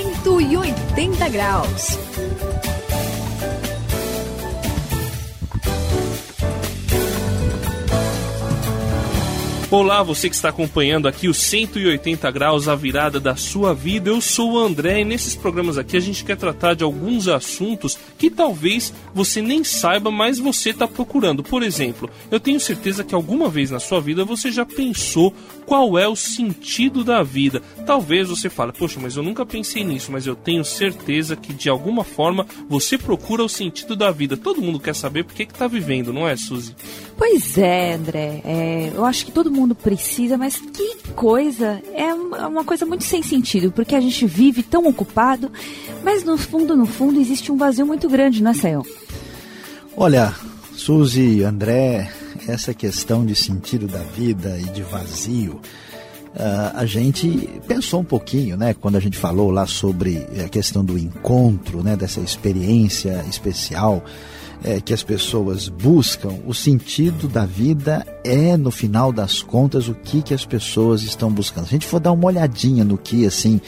180 graus. Olá, você que está acompanhando aqui o 180 graus, a virada da sua vida. Eu sou o André e nesses programas aqui a gente quer tratar de alguns assuntos que talvez você nem saiba, mas você está procurando. Por exemplo, eu tenho certeza que alguma vez na sua vida você já pensou qual é o sentido da vida. Talvez você fale, poxa, mas eu nunca pensei nisso, mas eu tenho certeza que de alguma forma você procura o sentido da vida. Todo mundo quer saber por que está vivendo, não é, Suzy? Pois é, André. É, eu acho que todo mundo precisa, mas que coisa! É uma coisa muito sem sentido, porque a gente vive tão ocupado, mas no fundo, no fundo, existe um vazio muito grande, não é, Sayão? Olha, Suzy, André, essa questão de sentido da vida e de vazio, uh, a gente pensou um pouquinho, né, quando a gente falou lá sobre a questão do encontro, né, dessa experiência especial é, que as pessoas buscam, o sentido da vida é, no final das contas, o que, que as pessoas estão buscando. Se a gente for dar uma olhadinha no que, assim,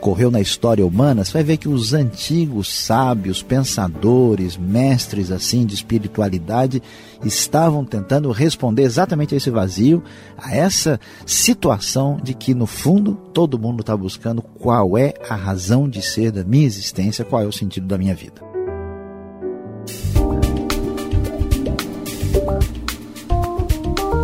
correu na história humana, você vai ver que os antigos sábios, pensadores, mestres, assim, de espiritualidade, estavam tentando responder exatamente a esse vazio, a essa situação de que, no fundo, todo mundo está buscando qual é a razão de ser da minha existência, qual é o sentido da minha vida.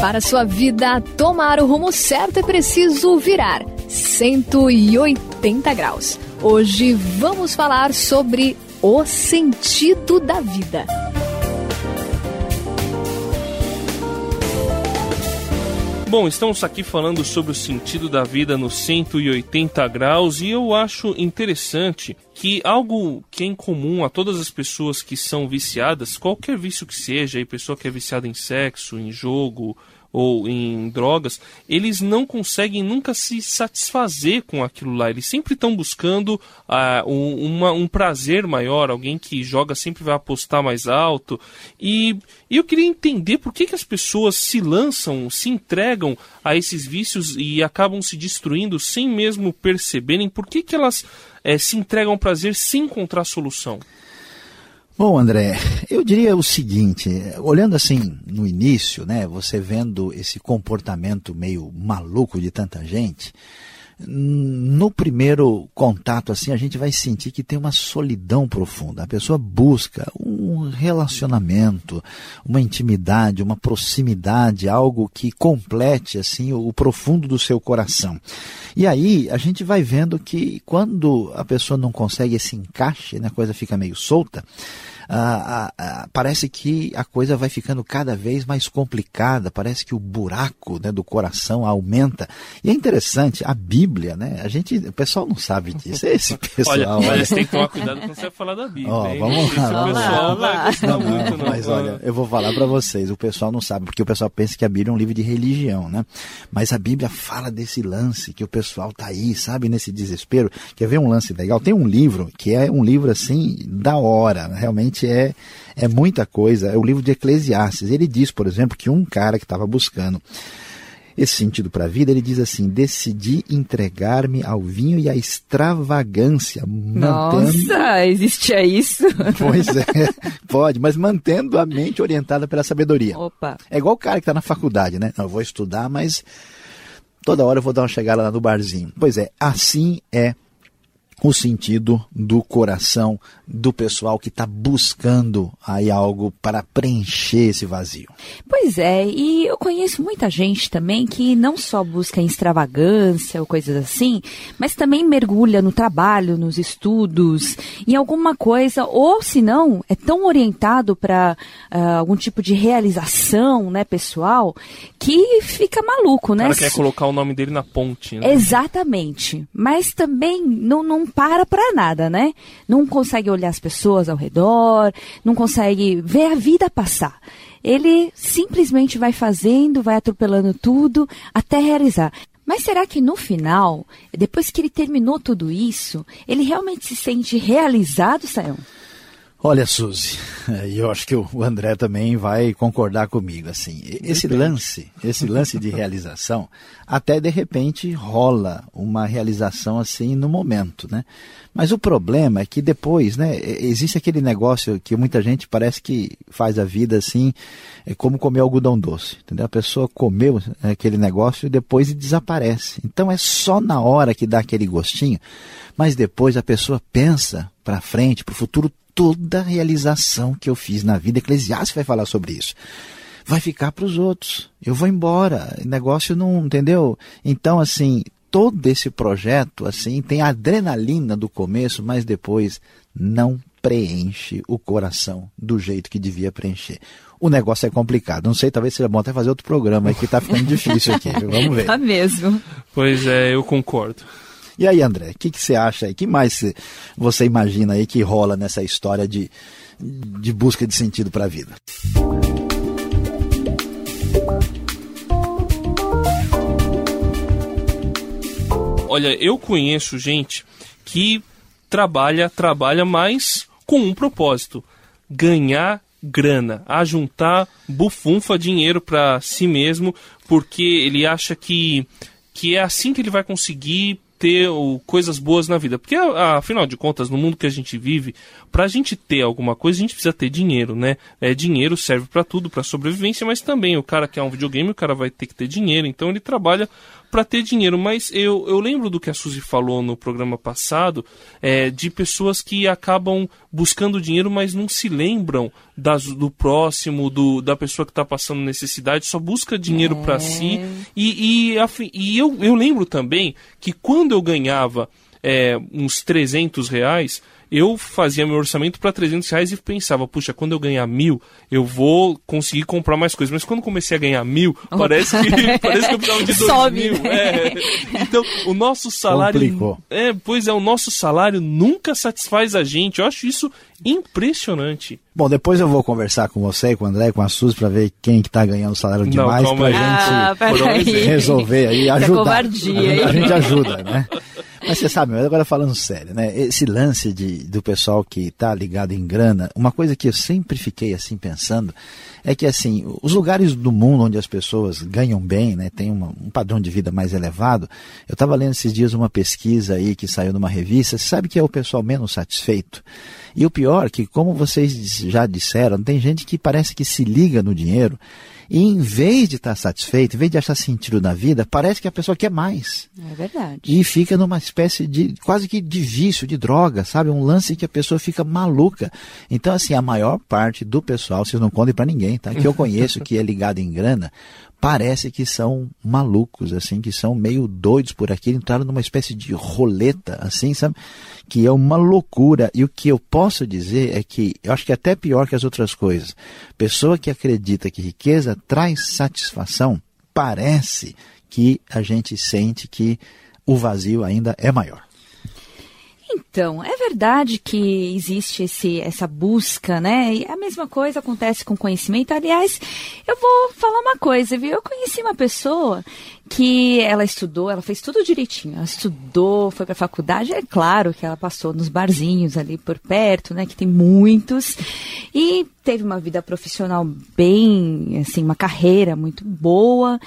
Para sua vida tomar o rumo certo é preciso virar 180 graus. Hoje vamos falar sobre o sentido da vida. Bom, estamos aqui falando sobre o sentido da vida no 180 graus e eu acho interessante que algo que é em comum a todas as pessoas que são viciadas, qualquer vício que seja, aí pessoa que é viciada em sexo, em jogo, ou em drogas, eles não conseguem nunca se satisfazer com aquilo lá. Eles sempre estão buscando uh, um, uma, um prazer maior, alguém que joga sempre vai apostar mais alto. E, eu queria entender por que, que as pessoas se lançam, se entregam a esses vícios e acabam se destruindo sem mesmo perceberem por que, que elas é, se entregam ao prazer sem encontrar solução. Bom, André, eu diria o seguinte, olhando assim no início, né, você vendo esse comportamento meio maluco de tanta gente, no primeiro contato assim a gente vai sentir que tem uma solidão profunda. A pessoa busca um relacionamento, uma intimidade, uma proximidade, algo que complete assim o, profundo do seu coração. E aí a gente vai vendo que quando a pessoa não consegue esse encaixe, né, a coisa fica meio solta, ah, ah, parece que a coisa vai ficando cada vez mais complicada, parece que o buraco né, do coração aumenta. E é interessante, a Bíblia, né? A gente, o pessoal não sabe disso. Esse pessoal. olha, olha. mas tem que tomar cuidado quando você vai falar da Bíblia. Oh, vamos lá. o pessoal vai gostar não, muito, não. Mas olha, eu vou falar para vocês, o pessoal não sabe, porque o pessoal pensa que a Bíblia é um livro de religião, né? Mas a Bíblia fala desse lance que o pessoal tá aí, sabe, nesse desespero. Quer ver um lance legal? Tem um livro que é um livro assim da hora, realmente realmente é, é muita coisa. É o livro de Eclesiastes. Ele diz, por exemplo, que um cara que estava buscando esse sentido para a vida, ele diz assim: decidi entregar-me ao vinho e à extravagância. Mantendo... Nossa, existia isso? Pois é, pode, mas mantendo a mente orientada pela sabedoria. Opa. É igual o cara que está na faculdade, né? Não, eu vou estudar, mas toda hora eu vou dar uma chegada lá no barzinho. Pois é, assim é o sentido do coração do pessoal que está buscando aí algo para preencher esse vazio. Pois é, e eu conheço muita gente também que não só busca extravagância ou coisas assim, mas também mergulha no trabalho, nos estudos, em alguma coisa, ou se não, é tão orientado para uh, ah, algum tipo de realização né, pessoal que fica maluco, né? O cara quer colocar o nome dele na ponte. Né? Exatamente, mas também não, não para para nada, né? Não consegue olhar as pessoas ao redor, não consegue ver a vida passar. Ele simplesmente vai fazendo, vai atropelando tudo até realizar. Mas será que no final, depois que ele terminou tudo isso, ele realmente se sente realizado, Sayão? Olha, Suzy, e eu acho que o André também vai concordar comigo. Assim, esse lance, esse lance de realização, até de repente rola uma realização assim no momento, né? Mas o problema é que depois, né, existe aquele negócio que muita gente parece que faz a vida assim, é como comer algodão doce, entendeu? A pessoa comeu aquele negócio e depois desaparece. Então é só na hora que dá aquele gostinho, mas depois a pessoa pensa para frente, para o futuro toda a realização que eu fiz na vida. Eclesiastes vai falar sobre isso. Vai ficar para os outros. Eu vou embora. O negócio não, entendeu? Então, assim, todo esse projeto, assim, tem a adrenalina do começo, mas depois não preenche o coração do jeito que devia preencher. O negócio é complicado. Não sei, talvez seja bom até fazer outro programa aí que está ficando difícil aqui. Vamos ver. Tá mesmo. Pois é, eu concordo. E aí, André, o que, que você acha aí? Que mais você imagina aí que rola nessa história de, de busca de sentido para a vida? Olha, eu conheço gente que trabalha, trabalha, mas com um propósito: ganhar grana, a juntar bufunfa dinheiro para si mesmo, porque ele acha que que é assim que ele vai conseguir ter coisas boas na vida. Porque, afinal de contas, no mundo que a gente vive, para a gente ter alguma coisa, a gente precisa ter dinheiro, né? É, dinheiro serve para tudo, para sobrevivência, mas também o cara quer um videogame, o cara vai ter que ter dinheiro, então ele trabalha para ter dinheiro. Mas eu, eu lembro do que a Suzy falou no programa passado, é, de pessoas que acabam buscando dinheiro, mas não se lembram das, do próximo, do, da pessoa que está passando necessidade, só busca dinheiro é. para si. E, e, e eu, eu lembro também que quando eu ganhava é, uns 300 reais eu fazia meu orçamento para 300 reais e pensava, puxa, quando eu ganhar mil, eu vou conseguir comprar mais coisas. Mas quando comecei a ganhar mil, parece que, parece que eu precisava de dois Sobe, mil. Né? É. Então, o nosso salário. Complicou. É, pois é, o nosso salário nunca satisfaz a gente. Eu acho isso impressionante. Bom, depois eu vou conversar com você, com o André, com a Suzy, para ver quem que tá ganhando salário demais, para a gente ah, resolver aí, é ajudar. Covardia, a, a gente ajuda, né? Mas você sabe, agora falando sério, né? Esse lance de, do pessoal que está ligado em grana, uma coisa que eu sempre fiquei assim pensando é que assim, os lugares do mundo onde as pessoas ganham bem, né, tem uma, um padrão de vida mais elevado. Eu estava lendo esses dias uma pesquisa aí que saiu numa revista. Você sabe que é o pessoal menos satisfeito? E o pior é que, como vocês já disseram, tem gente que parece que se liga no dinheiro e em vez de estar satisfeito, em vez de achar sentido na vida, parece que a pessoa quer mais. É verdade. E fica numa espécie de, quase que de vício, de droga, sabe? Um lance que a pessoa fica maluca. Então, assim, a maior parte do pessoal, vocês não contem para ninguém, tá? Que eu conheço que é ligado em grana, parece que são malucos, assim, que são meio doidos por aqui, entraram numa espécie de roleta, assim, sabe? Que é uma loucura. E o que eu posso dizer é que, eu acho que é até pior que as outras coisas. Pessoa que acredita que riqueza traz satisfação, parece que a gente sente que o vazio ainda é maior. Então, é verdade que existe esse, essa busca, né? E a mesma coisa acontece com conhecimento. Aliás, eu vou falar uma coisa, viu? Eu conheci uma pessoa que ela estudou, ela fez tudo direitinho. Ela estudou, foi para a faculdade. É claro que ela passou nos barzinhos ali por perto, né? Que tem muitos. E teve uma vida profissional bem, assim, uma carreira muito boa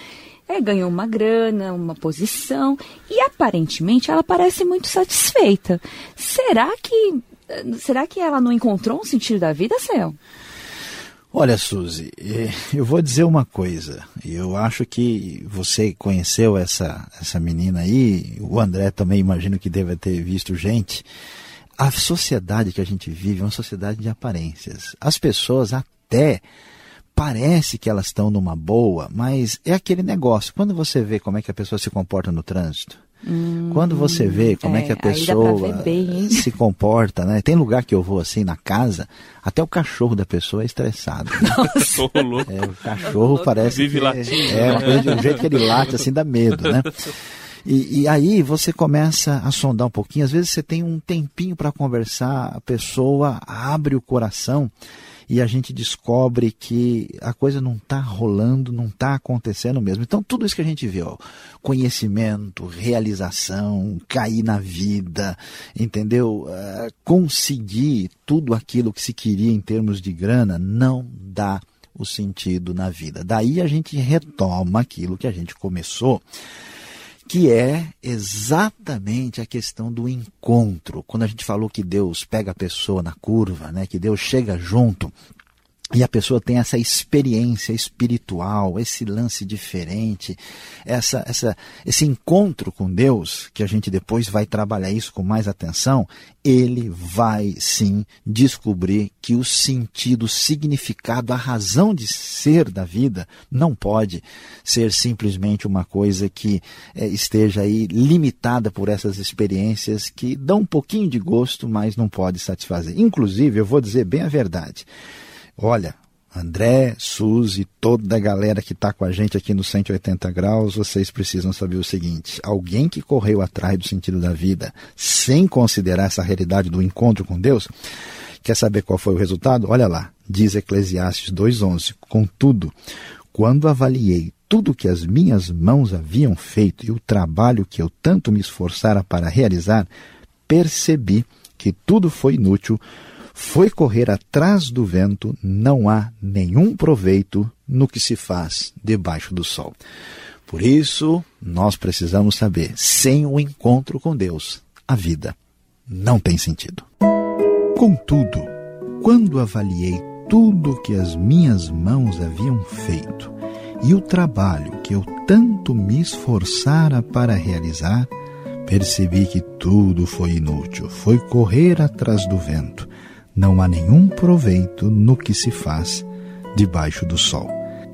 é, ganhou uma grana, uma posição e aparentemente ela parece muito satisfeita. Será que será que ela não encontrou um sentido da vida, Céu? Olha, Suzy, eh, eu vou dizer uma coisa. Eu acho que você conheceu essa, essa menina aí, o André também imagino que deve ter visto gente. A sociedade que a gente vive é uma sociedade de aparências. As pessoas até parece que elas estão numa boa, mas é aquele negócio. Quando você vê como é que a pessoa se comporta no trânsito, hum, quando você vê como é, é que a pessoa bem, se comporta, né? Tem lugar que eu vou assim na casa, até o cachorro da pessoa é estressado. Né? é, o cachorro parece Vive que latindo, é, uma coisa de um jeito que ele late assim dá medo, né? E, e, aí você começa a sondar um pouquinho. Às vezes você tem um tempinho para conversar, a pessoa abre o coração e a gente descobre que a coisa não está rolando, não está acontecendo mesmo. Então, tudo isso que a gente ó, conhecimento, realização, cair na vida, entendeu? Uh, conseguir tudo aquilo que se queria em termos de grana, não dá o sentido na vida. Daí a gente retoma aquilo que a gente começou que é exatamente a questão do encontro. Quando a gente falou que Deus pega a pessoa na curva, né, que Deus chega junto, e a pessoa tem essa experiência espiritual, esse lance diferente, essa, essa, esse encontro com Deus, que a gente depois vai trabalhar isso com mais atenção, ele vai sim descobrir que o sentido, o significado, a razão de ser da vida não pode ser simplesmente uma coisa que é, esteja aí limitada por essas experiências que dão um pouquinho de gosto, mas não pode satisfazer. Inclusive, eu vou dizer bem a verdade. Olha, André, Suzy, toda a galera que está com a gente aqui no 180 graus, vocês precisam saber o seguinte: alguém que correu atrás do sentido da vida sem considerar essa realidade do encontro com Deus, quer saber qual foi o resultado? Olha lá, diz Eclesiastes 2,11: Contudo, quando avaliei tudo que as minhas mãos haviam feito e o trabalho que eu tanto me esforçara para realizar, percebi que tudo foi inútil foi correr atrás do vento, não há nenhum proveito no que se faz debaixo do sol. Por isso, nós precisamos saber: sem o encontro com Deus, a vida não tem sentido. Contudo, quando avaliei tudo que as minhas mãos haviam feito e o trabalho que eu tanto me esforçara para realizar, percebi que tudo foi inútil, foi correr atrás do vento não há nenhum proveito no que se faz debaixo do sol.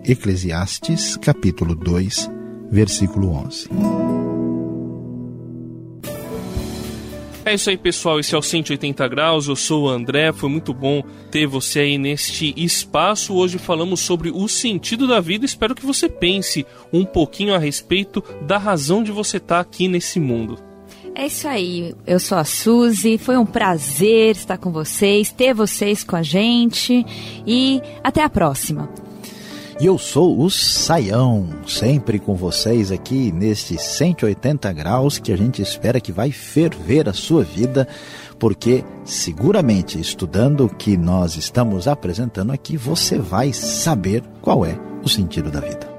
Eclesiastes, capítulo 2, versículo 11. É isso aí, pessoal. Esse é o 180 Graus. Eu sou o André. Foi muito bom ter você aí neste espaço. Hoje falamos sobre o sentido da vida. Espero que você pense um pouquinho a respeito da razão de você estar aqui nesse mundo. É isso aí. Eu sou a Suzy. Foi um prazer estar com vocês, ter vocês com a gente e até a próxima. E eu sou o Saião, sempre com vocês aqui neste 180 graus que a gente espera que vai ferver a sua vida, porque seguramente estudando o que nós estamos apresentando aqui, você vai saber qual é o sentido da vida.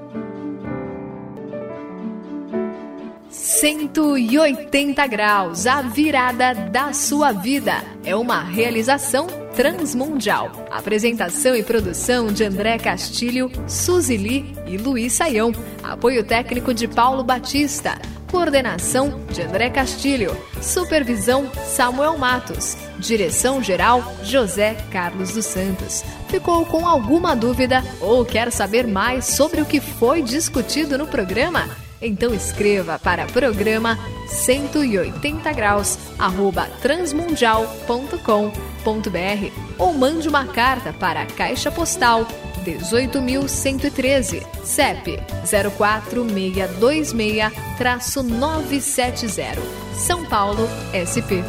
180 graus, a virada da sua vida. É uma realização transmundial. Apresentação e produção de André Castilho, Suzy Lee e Luiz Saião. Apoio técnico de Paulo Batista. Coordenação de André Castilho. Supervisão Samuel Matos. Direção geral José Carlos dos Santos. Ficou com alguma dúvida ou quer saber mais sobre o que foi discutido no programa? Então escreva para programa 180 graus arroba transmundial.com.br ou mande uma carta para a Caixa Postal 18.113 CEP 04626-970 São Paulo SP.